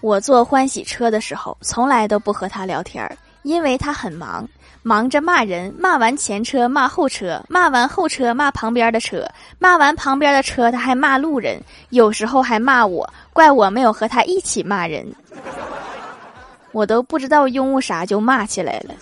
我坐欢喜车的时候，从来都不和他聊天儿，因为他很忙，忙着骂人，骂完前车骂后车，骂完后车骂旁边的车，骂完旁边的车他还骂路人，有时候还骂我，怪我没有和他一起骂人。我都不知道拥护啥就骂起来了。